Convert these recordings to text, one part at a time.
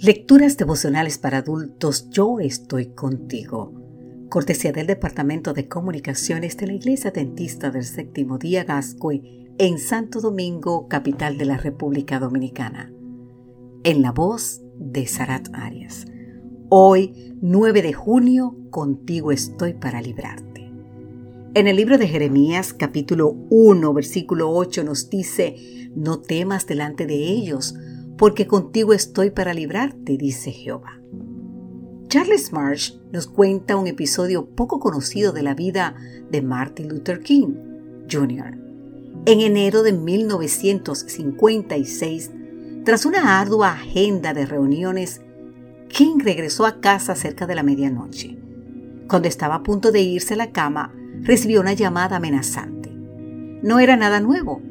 Lecturas devocionales para adultos, yo estoy contigo. Cortesía del Departamento de Comunicaciones de la Iglesia Dentista del Séptimo Día Gascue en Santo Domingo, capital de la República Dominicana. En la voz de Sarat Arias. Hoy, 9 de junio, contigo estoy para librarte. En el libro de Jeremías, capítulo 1, versículo 8, nos dice, no temas delante de ellos, porque contigo estoy para librarte, dice Jehová. Charles Marsh nos cuenta un episodio poco conocido de la vida de Martin Luther King Jr. En enero de 1956, tras una ardua agenda de reuniones, King regresó a casa cerca de la medianoche. Cuando estaba a punto de irse a la cama, recibió una llamada amenazante. No era nada nuevo,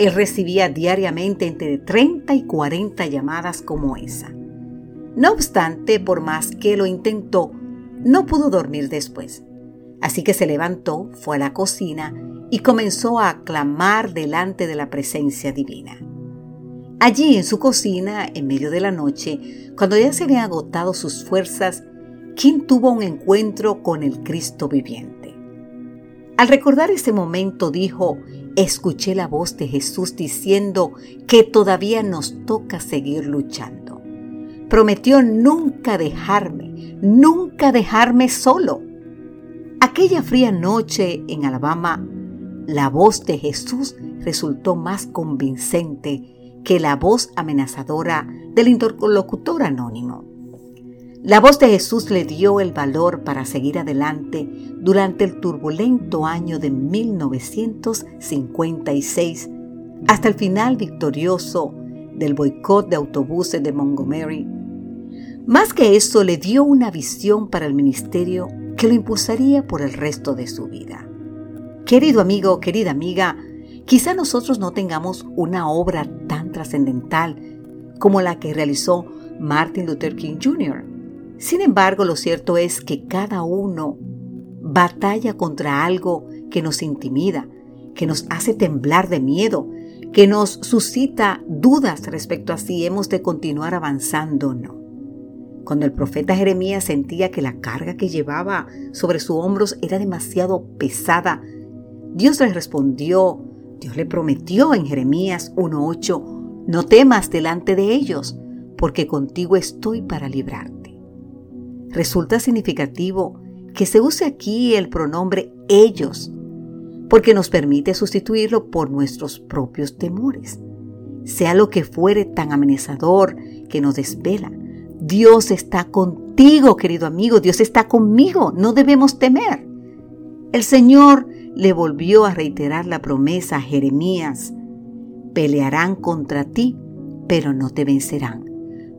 él recibía diariamente entre 30 y 40 llamadas como esa. No obstante, por más que lo intentó, no pudo dormir después. Así que se levantó, fue a la cocina y comenzó a clamar delante de la presencia divina. Allí en su cocina, en medio de la noche, cuando ya se habían agotado sus fuerzas, Kim tuvo un encuentro con el Cristo viviente. Al recordar ese momento dijo, escuché la voz de Jesús diciendo que todavía nos toca seguir luchando. Prometió nunca dejarme, nunca dejarme solo. Aquella fría noche en Alabama, la voz de Jesús resultó más convincente que la voz amenazadora del interlocutor anónimo. La voz de Jesús le dio el valor para seguir adelante durante el turbulento año de 1956 hasta el final victorioso del boicot de autobuses de Montgomery. Más que eso, le dio una visión para el ministerio que lo impulsaría por el resto de su vida. Querido amigo, querida amiga, quizá nosotros no tengamos una obra tan trascendental como la que realizó Martin Luther King Jr., sin embargo, lo cierto es que cada uno batalla contra algo que nos intimida, que nos hace temblar de miedo, que nos suscita dudas respecto a si hemos de continuar avanzando o no. Cuando el profeta Jeremías sentía que la carga que llevaba sobre sus hombros era demasiado pesada, Dios le respondió, Dios le prometió en Jeremías 1.8, no temas delante de ellos, porque contigo estoy para librarte. Resulta significativo que se use aquí el pronombre ellos, porque nos permite sustituirlo por nuestros propios temores. Sea lo que fuere tan amenazador que nos desvela, Dios está contigo, querido amigo, Dios está conmigo, no debemos temer. El Señor le volvió a reiterar la promesa a Jeremías, pelearán contra ti, pero no te vencerán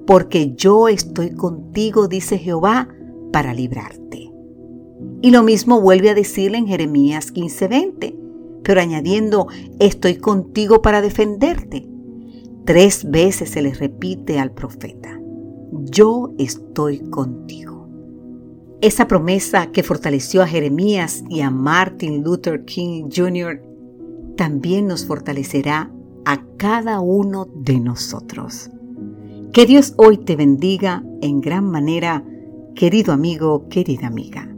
porque yo estoy contigo, dice Jehová, para librarte. Y lo mismo vuelve a decirle en Jeremías 15:20, pero añadiendo, estoy contigo para defenderte. Tres veces se le repite al profeta, yo estoy contigo. Esa promesa que fortaleció a Jeremías y a Martin Luther King Jr. también nos fortalecerá a cada uno de nosotros. Que Dios hoy te bendiga en gran manera, querido amigo, querida amiga.